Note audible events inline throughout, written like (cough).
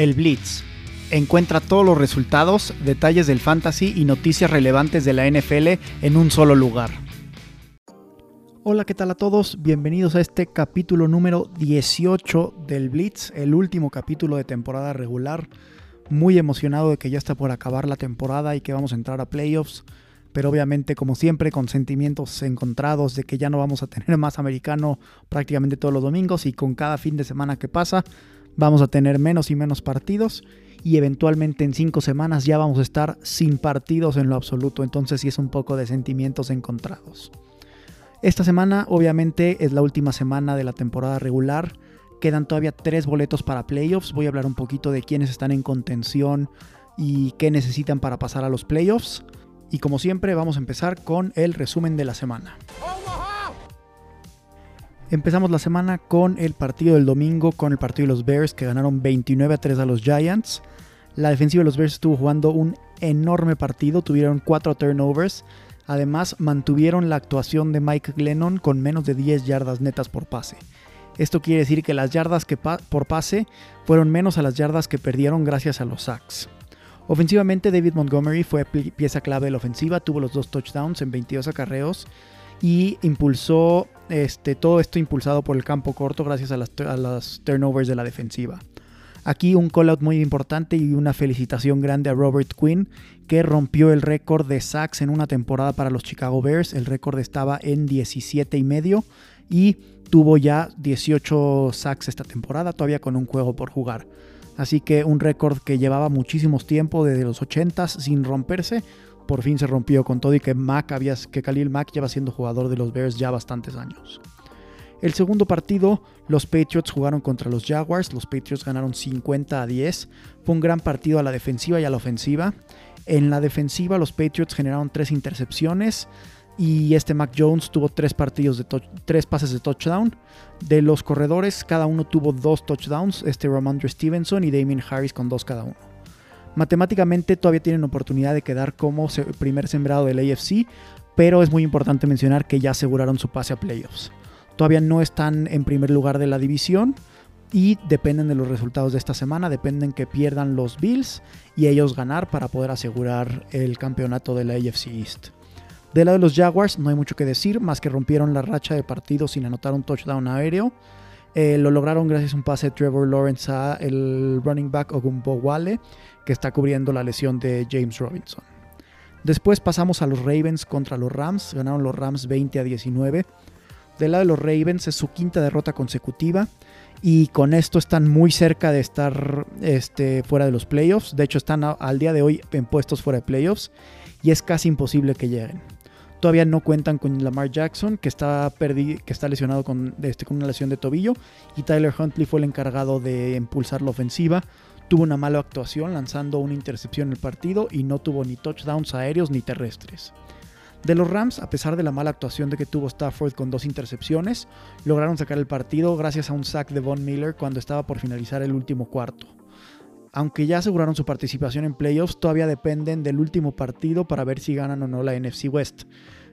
El Blitz. Encuentra todos los resultados, detalles del fantasy y noticias relevantes de la NFL en un solo lugar. Hola, ¿qué tal a todos? Bienvenidos a este capítulo número 18 del Blitz, el último capítulo de temporada regular. Muy emocionado de que ya está por acabar la temporada y que vamos a entrar a playoffs, pero obviamente como siempre con sentimientos encontrados de que ya no vamos a tener más americano prácticamente todos los domingos y con cada fin de semana que pasa vamos a tener menos y menos partidos y eventualmente en cinco semanas ya vamos a estar sin partidos en lo absoluto, entonces sí es un poco de sentimientos encontrados. Esta semana obviamente es la última semana de la temporada regular, quedan todavía tres boletos para playoffs, voy a hablar un poquito de quiénes están en contención y qué necesitan para pasar a los playoffs. Y como siempre vamos a empezar con el resumen de la semana. Empezamos la semana con el partido del domingo, con el partido de los Bears que ganaron 29 a 3 a los Giants. La defensiva de los Bears estuvo jugando un enorme partido, tuvieron 4 turnovers. Además, mantuvieron la actuación de Mike Glennon con menos de 10 yardas netas por pase. Esto quiere decir que las yardas que por pase fueron menos a las yardas que perdieron gracias a los sacks. Ofensivamente, David Montgomery fue pieza clave de la ofensiva, tuvo los dos touchdowns en 22 acarreos y impulsó este, todo esto impulsado por el campo corto gracias a las, turnovers de la defensiva. Aquí un call-out muy importante y una felicitación grande a Robert Quinn, que rompió el récord de sacks en una temporada para los Chicago Bears. El récord estaba en 17 y medio y tuvo ya 18 sacks esta temporada, todavía con un juego por jugar. Así que un récord que llevaba muchísimos tiempo, desde los 80s, sin romperse, por fin se rompió con todo y que Mac había, que Khalil Mack lleva siendo jugador de los Bears ya bastantes años. El segundo partido, los Patriots jugaron contra los Jaguars, los Patriots ganaron 50 a 10, fue un gran partido a la defensiva y a la ofensiva. En la defensiva los Patriots generaron tres intercepciones y este Mac Jones tuvo tres, partidos de tres pases de touchdown. De los corredores, cada uno tuvo dos touchdowns, este Ramondre Stevenson y Damien Harris con dos cada uno. Matemáticamente todavía tienen oportunidad de quedar como primer sembrado del AFC, pero es muy importante mencionar que ya aseguraron su pase a playoffs. Todavía no están en primer lugar de la división y dependen de los resultados de esta semana, dependen que pierdan los Bills y ellos ganar para poder asegurar el campeonato de la AFC East. Del lado de los Jaguars no hay mucho que decir, más que rompieron la racha de partidos sin anotar un touchdown aéreo. Eh, lo lograron gracias a un pase de Trevor Lawrence a el running back Ogumbo Wale, que está cubriendo la lesión de James Robinson. Después pasamos a los Ravens contra los Rams. Ganaron los Rams 20 a 19. Del lado de los Ravens es su quinta derrota consecutiva. Y con esto están muy cerca de estar este, fuera de los playoffs. De hecho, están al día de hoy en puestos fuera de playoffs. Y es casi imposible que lleguen. Todavía no cuentan con Lamar Jackson, que está, que está lesionado con, este, con una lesión de tobillo. Y Tyler Huntley fue el encargado de impulsar la ofensiva tuvo una mala actuación lanzando una intercepción en el partido y no tuvo ni touchdowns aéreos ni terrestres. De los Rams, a pesar de la mala actuación de que tuvo Stafford con dos intercepciones, lograron sacar el partido gracias a un sack de Von Miller cuando estaba por finalizar el último cuarto. Aunque ya aseguraron su participación en playoffs, todavía dependen del último partido para ver si ganan o no la NFC West.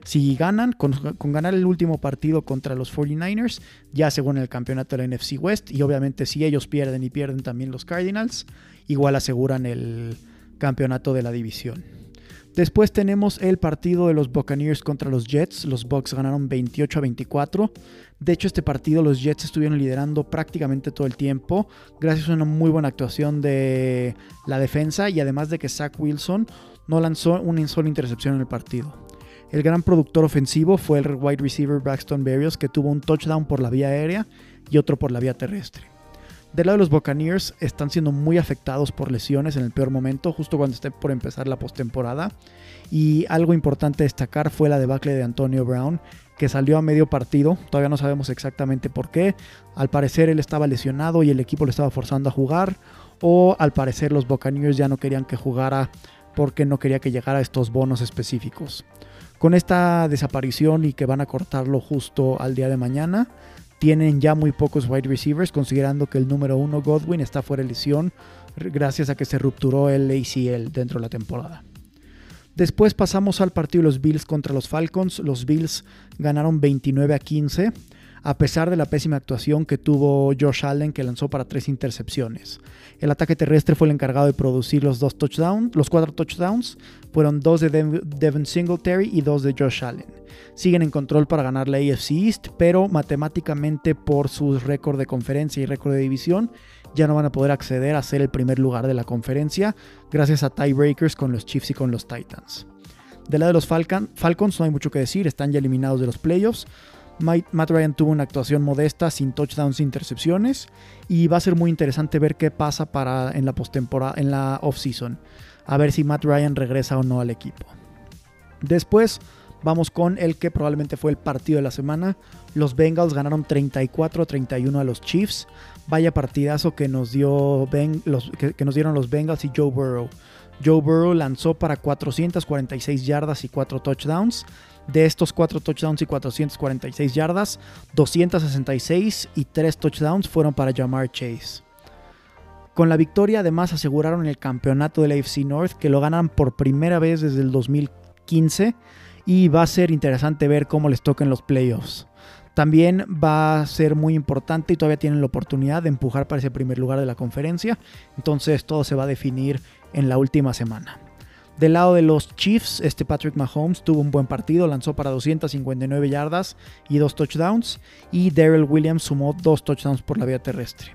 Si ganan, con, ganar el último partido contra los 49ers, ya aseguran el campeonato de la NFC West. Y obviamente si ellos pierden y pierden también los Cardinals, igual aseguran el campeonato de la división. Después tenemos el partido de los Buccaneers contra los Jets. Los Bucks ganaron 28 a 24. De hecho, este partido los Jets estuvieron liderando prácticamente todo el tiempo, gracias a una muy buena actuación de la defensa y además de que Zach Wilson no lanzó una sola intercepción en el partido. El gran productor ofensivo fue el wide receiver Braxton Berrios, que tuvo un touchdown por la vía aérea y otro por la vía terrestre. Del lado de los Buccaneers están siendo muy afectados por lesiones en el peor momento, justo cuando esté por empezar la postemporada. Y algo importante destacar fue la debacle de Antonio Brown, que salió a medio partido. Todavía no sabemos exactamente por qué. Al parecer él estaba lesionado y el equipo lo estaba forzando a jugar. O al parecer los Buccaneers ya no querían que jugara porque no quería que llegara a estos bonos específicos. Con esta desaparición y que van a cortarlo justo al día de mañana, tienen ya muy pocos wide receivers, considerando que el número uno Godwin está fuera de lesión gracias a que se rupturó el ACL dentro de la temporada. Después pasamos al partido de los Bills contra los Falcons. Los Bills ganaron 29 a 15. A pesar de la pésima actuación que tuvo Josh Allen, que lanzó para tres intercepciones. El ataque terrestre fue el encargado de producir los dos touchdowns, los cuatro touchdowns, fueron dos de Devin Singletary y dos de Josh Allen. Siguen en control para ganar la AFC East, pero matemáticamente por su récord de conferencia y récord de división, ya no van a poder acceder a ser el primer lugar de la conferencia, gracias a tiebreakers con los Chiefs y con los Titans. Del lado de los Falcons no hay mucho que decir, están ya eliminados de los playoffs. Matt Ryan tuvo una actuación modesta, sin touchdowns, sin intercepciones, y va a ser muy interesante ver qué pasa para en la postemporada, en la offseason, a ver si Matt Ryan regresa o no al equipo. Después vamos con el que probablemente fue el partido de la semana. Los Bengals ganaron 34-31 a los Chiefs. Vaya partidazo que nos, dio que nos dieron los Bengals y Joe Burrow. Joe Burrow lanzó para 446 yardas y 4 touchdowns. De estos 4 touchdowns y 446 yardas, 266 y 3 touchdowns fueron para Jamar Chase. Con la victoria además aseguraron el campeonato de la AFC North que lo ganan por primera vez desde el 2015 y va a ser interesante ver cómo les toquen los playoffs. También va a ser muy importante y todavía tienen la oportunidad de empujar para ese primer lugar de la conferencia. Entonces todo se va a definir en la última semana. Del lado de los Chiefs, este Patrick Mahomes tuvo un buen partido, lanzó para 259 yardas y dos touchdowns, y Daryl Williams sumó dos touchdowns por la vía terrestre.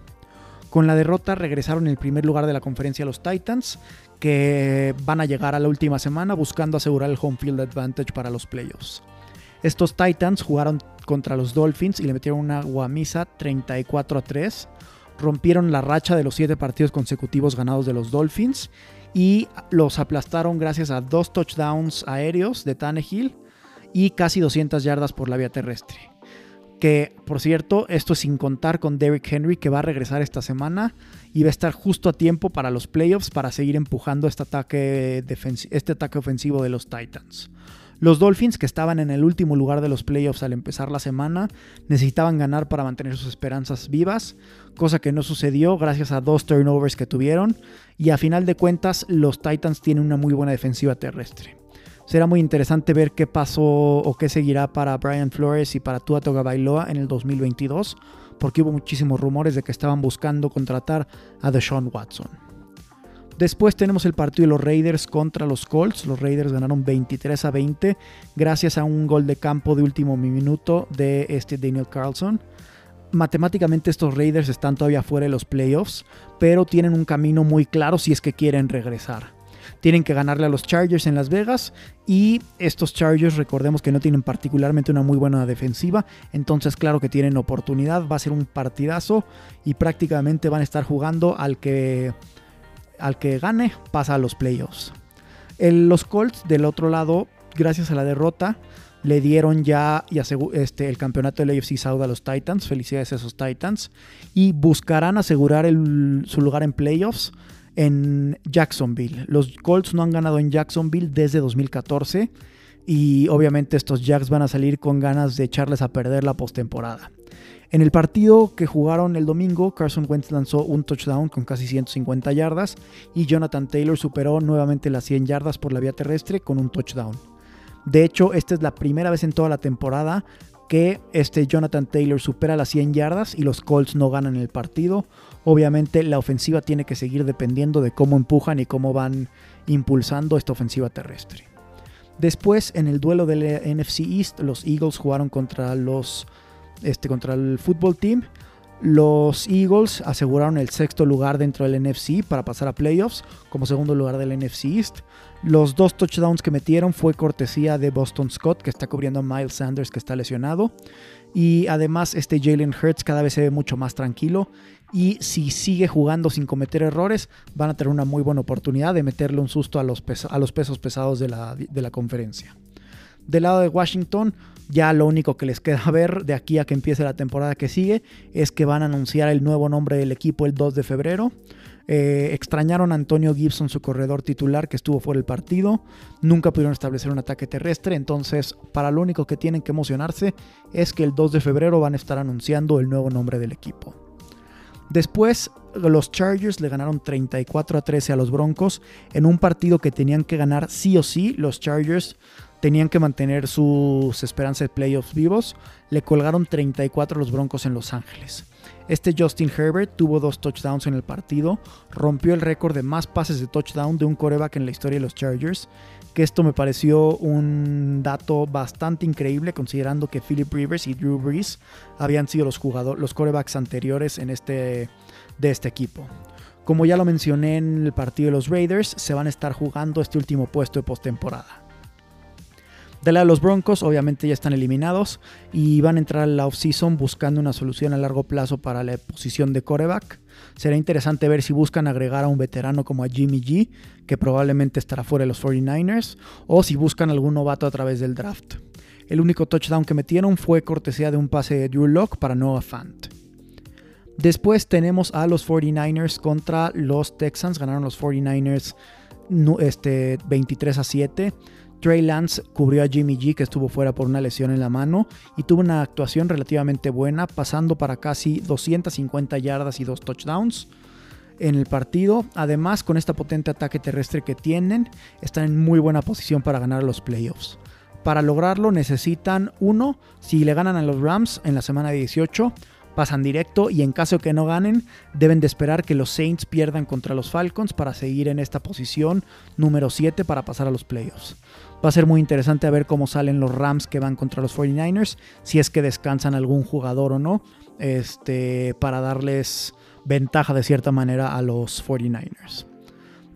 Con la derrota regresaron el primer lugar de la conferencia los Titans, que van a llegar a la última semana buscando asegurar el home field advantage para los playoffs. Estos Titans jugaron contra los Dolphins y le metieron una guamisa 34 a 3. Rompieron la racha de los 7 partidos consecutivos ganados de los Dolphins y los aplastaron gracias a dos touchdowns aéreos de Tannehill y casi 200 yardas por la vía terrestre. Que, por cierto, esto es sin contar con Derrick Henry que va a regresar esta semana y va a estar justo a tiempo para los playoffs para seguir empujando este ataque, este ataque ofensivo de los Titans. Los Dolphins, que estaban en el último lugar de los playoffs al empezar la semana, necesitaban ganar para mantener sus esperanzas vivas, cosa que no sucedió gracias a dos turnovers que tuvieron, y a final de cuentas los Titans tienen una muy buena defensiva terrestre. Será muy interesante ver qué pasó o qué seguirá para Brian Flores y para Tua Tagovailoa en el 2022, porque hubo muchísimos rumores de que estaban buscando contratar a Deshaun Watson. Después tenemos el partido de los Raiders contra los Colts. Los Raiders ganaron 23 a 20 gracias a un gol de campo de último minuto de este Daniel Carlson. Matemáticamente estos Raiders están todavía fuera de los playoffs, pero tienen un camino muy claro si es que quieren regresar. Tienen que ganarle a los Chargers en Las Vegas y estos Chargers recordemos que no tienen particularmente una muy buena defensiva, entonces claro que tienen oportunidad, va a ser un partidazo y prácticamente van a estar jugando al que al que gane pasa a los playoffs. los Colts del otro lado, gracias a la derrota, le dieron ya este, el campeonato del AFC South a los Titans. Felicidades a esos Titans. Y buscarán asegurar su lugar en playoffs en Jacksonville. Los Colts no han ganado en Jacksonville desde 2014. Y obviamente estos Jacks van a salir con ganas de echarles a perder la postemporada. En el partido que jugaron el domingo, Carson Wentz lanzó un touchdown con casi 150 yardas y Jonathan Taylor superó nuevamente las 100 yardas por la vía terrestre con un touchdown. De hecho, esta es la primera vez en toda la temporada que este Jonathan Taylor supera las 100 yardas y los Colts no ganan el partido. Obviamente la ofensiva tiene que seguir dependiendo de cómo empujan y cómo van impulsando esta ofensiva terrestre. Después, en el duelo del NFC East, los Eagles jugaron contra los este, contra el fútbol team. Los Eagles aseguraron el sexto lugar dentro del NFC para pasar a playoffs como segundo lugar del NFC East. Los dos touchdowns que metieron fue cortesía de Boston Scott, que está cubriendo a Miles Sanders, que está lesionado. Y además, este Jalen Hurts cada vez se ve mucho más tranquilo. Y si sigue jugando sin cometer errores, van a tener una muy buena oportunidad de meterle un susto a los, pesos pesados de la, de la conferencia. Del lado de Washington, ya lo único que les queda (laughs) ver de aquí a que empiece la temporada que sigue es que van a anunciar el nuevo nombre del equipo el 2 de febrero. Eh, extrañaron a Antonio Gibson, su corredor titular, que estuvo fuera del partido. Nunca pudieron establecer un ataque terrestre. Entonces, para lo único que tienen que emocionarse es que el 2 de febrero van a estar anunciando el nuevo nombre del equipo. Después, los Chargers le ganaron 34 a 13 a los Broncos en un partido que tenían que ganar sí o sí. Los Chargers tenían que mantener sus esperanzas de playoffs vivos, le colgaron 34 a los Broncos en Los Ángeles. Este Justin Herbert tuvo dos touchdowns en el partido, rompió el récord de más pases de touchdown de un coreback en la historia de los Chargers, que esto me pareció un dato bastante increíble considerando que Philip Rivers y Drew Brees habían sido los jugadores, los corebacks anteriores en este, de este equipo. Como ya lo mencioné en el partido de los Raiders, se van a estar jugando este último puesto de postemporada. De la de los Broncos, obviamente ya están eliminados y van a entrar a la offseason buscando una solución a largo plazo para la posición de coreback. Será interesante ver si buscan agregar a un veterano como a Jimmy G, que probablemente estará fuera de los 49ers, o si buscan algún novato a través del draft. El único touchdown que metieron fue cortesía de un pase de Drew Locke para Noah Fant. Después tenemos a los 49ers contra los Texans. Ganaron los 49ers este, 23 a 7. Trey Lance cubrió a Jimmy G, que estuvo fuera por una lesión en la mano, y tuvo una actuación relativamente buena, pasando para casi 250 yardas y dos touchdowns en el partido. Además, con este potente ataque terrestre que tienen, están en muy buena posición para ganar los playoffs. Para lograrlo necesitan uno, si le ganan a los Rams en la semana 18, pasan directo y en caso que no ganen, deben de esperar que los Saints pierdan contra los Falcons para seguir en esta posición número 7 para pasar a los playoffs. Va a ser muy interesante a ver cómo salen los Rams que van contra los 49ers, si es que descansan algún jugador o no, este, para darles ventaja de cierta manera a los 49ers.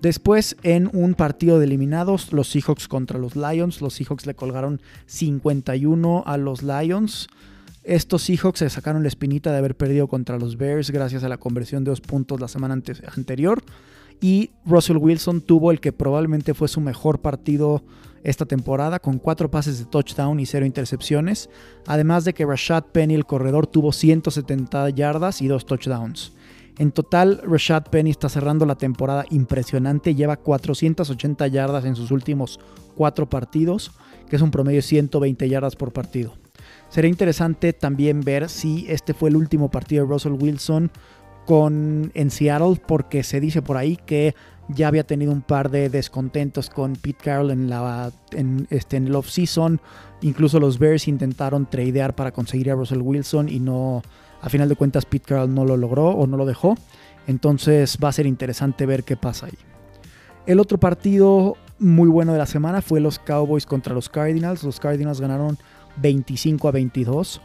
Después, en un partido de eliminados, los Seahawks contra los Lions, los Seahawks le colgaron 51 a los Lions. Estos Seahawks se sacaron la espinita de haber perdido contra los Bears gracias a la conversión de dos puntos la semana anterior. Y Russell Wilson tuvo el que probablemente fue su mejor partido esta temporada, con cuatro pases de touchdown y cero intercepciones. Además de que Rashad Penny, el corredor, tuvo 170 yardas y dos touchdowns. En total, Rashad Penny está cerrando la temporada impresionante, lleva 480 yardas en sus últimos cuatro partidos, que es un promedio de 120 yardas por partido. Sería interesante también ver si este fue el último partido de Russell Wilson con, en Seattle, porque se dice por ahí que ya había tenido un par de descontentos con Pete Carroll en, la, en, este, en el off-season. Incluso los Bears intentaron tradear para conseguir a Russell Wilson y no, a final de cuentas, Pete Carroll no lo logró o no lo dejó. Entonces va a ser interesante ver qué pasa ahí. El otro partido muy bueno de la semana fue los Cowboys contra los Cardinals. Los Cardinals ganaron 25 a 22.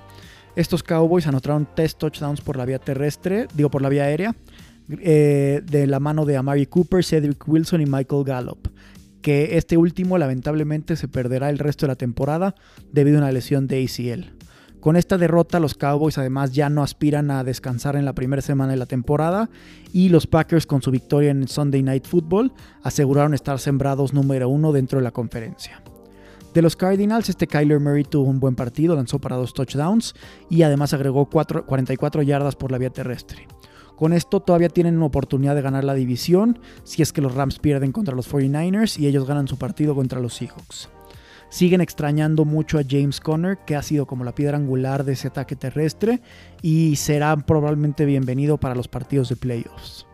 Estos Cowboys anotaron tres touchdowns por la vía terrestre, digo por la vía aérea, eh, de la mano de Amari Cooper, Cedric Wilson y Michael Gallup. Que este último lamentablemente se perderá el resto de la temporada debido a una lesión de ACL. Con esta derrota, los Cowboys además ya no aspiran a descansar en la primera semana de la temporada y los Packers con su victoria en Sunday Night Football aseguraron estar sembrados número uno dentro de la conferencia. De los Cardinals, este Kyler Murray tuvo un buen partido, lanzó para dos touchdowns y además agregó 44 yardas por la vía terrestre. Con esto todavía tienen una oportunidad de ganar la división si es que los Rams pierden contra los 49ers y ellos ganan su partido contra los Seahawks. Siguen extrañando mucho a James Conner, que ha sido como la piedra angular de ese ataque terrestre y será probablemente bienvenido para los partidos de playoffs.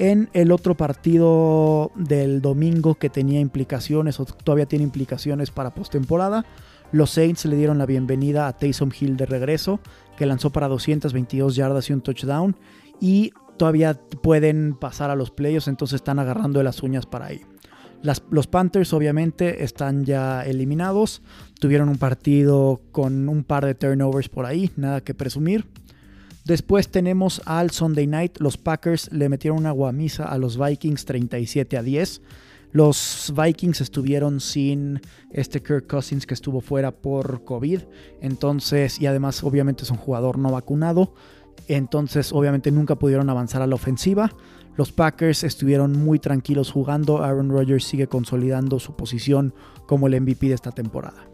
En el otro partido del domingo que tenía implicaciones o todavía tiene implicaciones para postemporada, los Saints le dieron la bienvenida a Taysom Hill de regreso, que lanzó para 222 yardas y un touchdown y todavía pueden pasar a los playoffs, entonces están agarrando de las uñas para ahí. los Panthers obviamente están ya eliminados, tuvieron un partido con un par de turnovers por ahí, nada que presumir. Después tenemos al Sunday Night. Los Packers le metieron una guamisa a los Vikings 37 a 10. Los Vikings estuvieron sin este Kirk Cousins que estuvo fuera por COVID. Entonces, y además obviamente es un jugador no vacunado. Entonces, obviamente nunca pudieron avanzar a la ofensiva. Los Packers estuvieron muy tranquilos jugando. Aaron Rodgers sigue consolidando su posición como el MVP de esta temporada.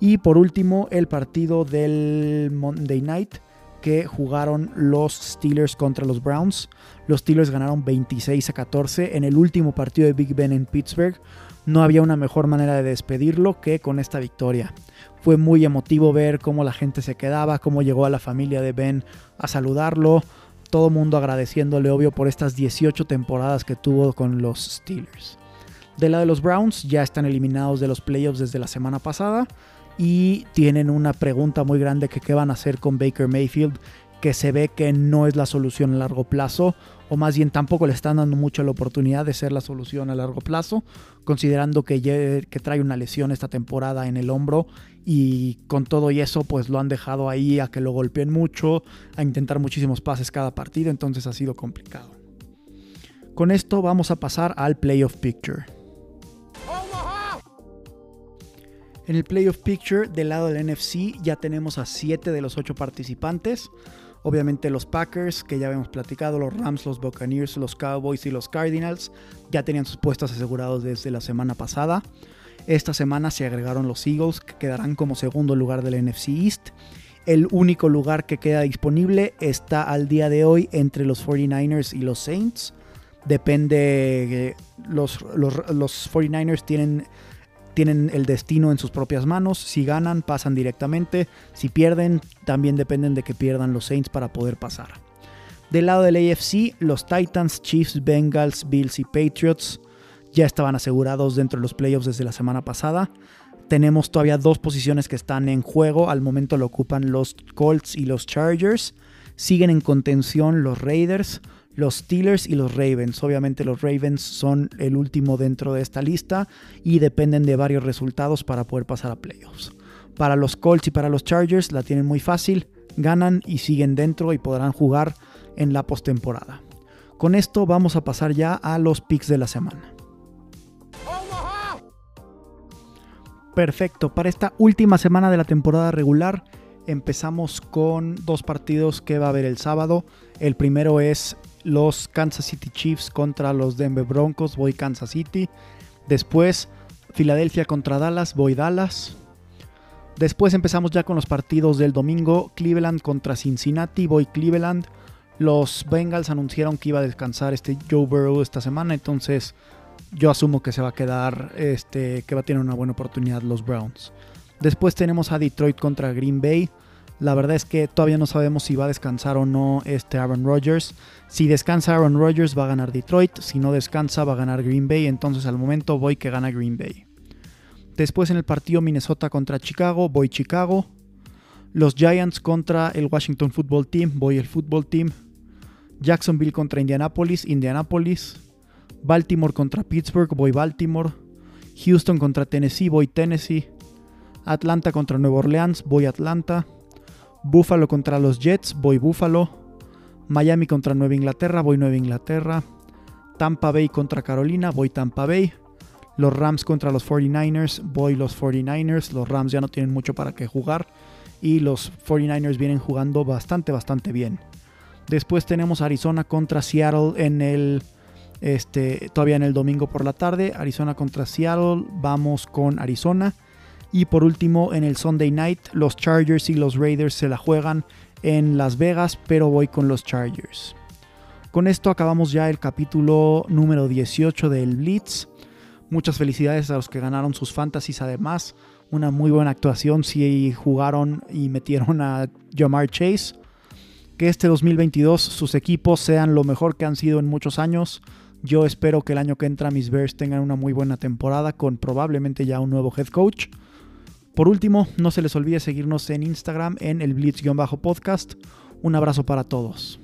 Y por último, el partido del Monday Night que jugaron los Steelers contra los Browns. Los Steelers ganaron 26 a 14 en el último partido de Big Ben en Pittsburgh. No había una mejor manera de despedirlo que con esta victoria. Fue muy emotivo ver cómo la gente se quedaba, cómo llegó a la familia de Ben a saludarlo. Todo mundo agradeciéndole, obvio, por estas 18 temporadas que tuvo con los Steelers. Del lado de los Browns ya están eliminados de los playoffs desde la semana pasada y tienen una pregunta muy grande que qué van a hacer con Baker Mayfield que se ve que no es la solución a largo plazo, o más bien tampoco le están dando mucho la oportunidad de ser la solución a largo plazo, considerando que, que trae una lesión esta temporada en el hombro y con todo y eso pues lo han dejado ahí a que lo golpeen mucho, a intentar muchísimos pases cada partido, entonces ha sido complicado. Con esto vamos a pasar al Playoff Picture. En el Playoff Picture del lado del NFC ya tenemos a 7 de los 8 participantes. Obviamente los Packers, que ya habíamos platicado, los Rams, los Buccaneers, los Cowboys y los Cardinals ya tenían sus puestos asegurados desde la semana pasada. Esta semana se agregaron los Eagles, que quedarán como segundo lugar del NFC East. El único lugar que queda disponible está al día de hoy entre los 49ers y los Saints. Depende, los, los, los 49ers tienen tienen el destino en sus propias manos. Si ganan, pasan directamente. Si pierden, también dependen de que pierdan los Saints para poder pasar. Del lado del AFC, los Titans, Chiefs, Bengals, Bills y Patriots ya estaban asegurados dentro de los playoffs desde la semana pasada. Tenemos todavía dos posiciones que están en juego. Al momento lo ocupan los Colts y los Chargers. Siguen en contención los Raiders los Steelers y los Ravens. Obviamente los Ravens son el último dentro de esta lista y dependen de varios resultados para poder pasar a playoffs. Para los Colts y para los Chargers la tienen muy fácil, ganan y siguen dentro y podrán jugar en la postemporada. Con esto vamos a pasar ya a los picks de la semana. Perfecto, para esta última semana de la temporada regular empezamos con dos partidos que va a haber el sábado. El primero es los Kansas City Chiefs contra los Denver Broncos, voy Kansas City. Después Filadelfia contra Dallas, voy Dallas. Después empezamos ya con los partidos del domingo, Cleveland contra Cincinnati, voy Cleveland. Los Bengals anunciaron que iba a descansar este Joe Burrow esta semana, entonces yo asumo que se va a quedar, este, que va a tener una buena oportunidad los Browns. Después tenemos a Detroit contra Green Bay. La verdad es que todavía no sabemos si va a descansar o no este Aaron Rodgers. Si descansa Aaron Rodgers va a ganar Detroit, si no descansa va a ganar Green Bay, entonces al momento voy que gana Green Bay. Después en el partido Minnesota contra Chicago, voy Chicago. Los Giants contra el Washington Football Team, voy el Football Team. Jacksonville contra Indianapolis, Indianapolis. Baltimore contra Pittsburgh, voy Baltimore. Houston contra Tennessee, voy Tennessee. Atlanta contra Nueva Orleans, voy Atlanta. Buffalo contra los Jets, voy Buffalo. Miami contra Nueva Inglaterra, voy Nueva Inglaterra. Tampa Bay contra Carolina, voy Tampa Bay. Los Rams contra los 49ers, voy los 49ers. Los Rams ya no tienen mucho para qué jugar. Y los 49ers vienen jugando bastante, bastante bien. Después tenemos Arizona contra Seattle en el. Este, todavía en el domingo por la tarde. Arizona contra Seattle. Vamos con Arizona. Y por último, en el Sunday Night, los Chargers y los Raiders se la juegan en Las Vegas, pero voy con los Chargers. Con esto acabamos ya el capítulo número 18 del Blitz. Muchas felicidades a los que ganaron sus fantasies. Además, una muy buena actuación si jugaron y metieron a Jamar Chase. Que este 2022 sus equipos sean lo mejor que han sido en muchos años. Yo espero que el año que entra mis Bears tengan una muy buena temporada con probablemente ya un nuevo head coach. Por último, no se les olvide seguirnos en Instagram en el Blitz-podcast. Un abrazo para todos.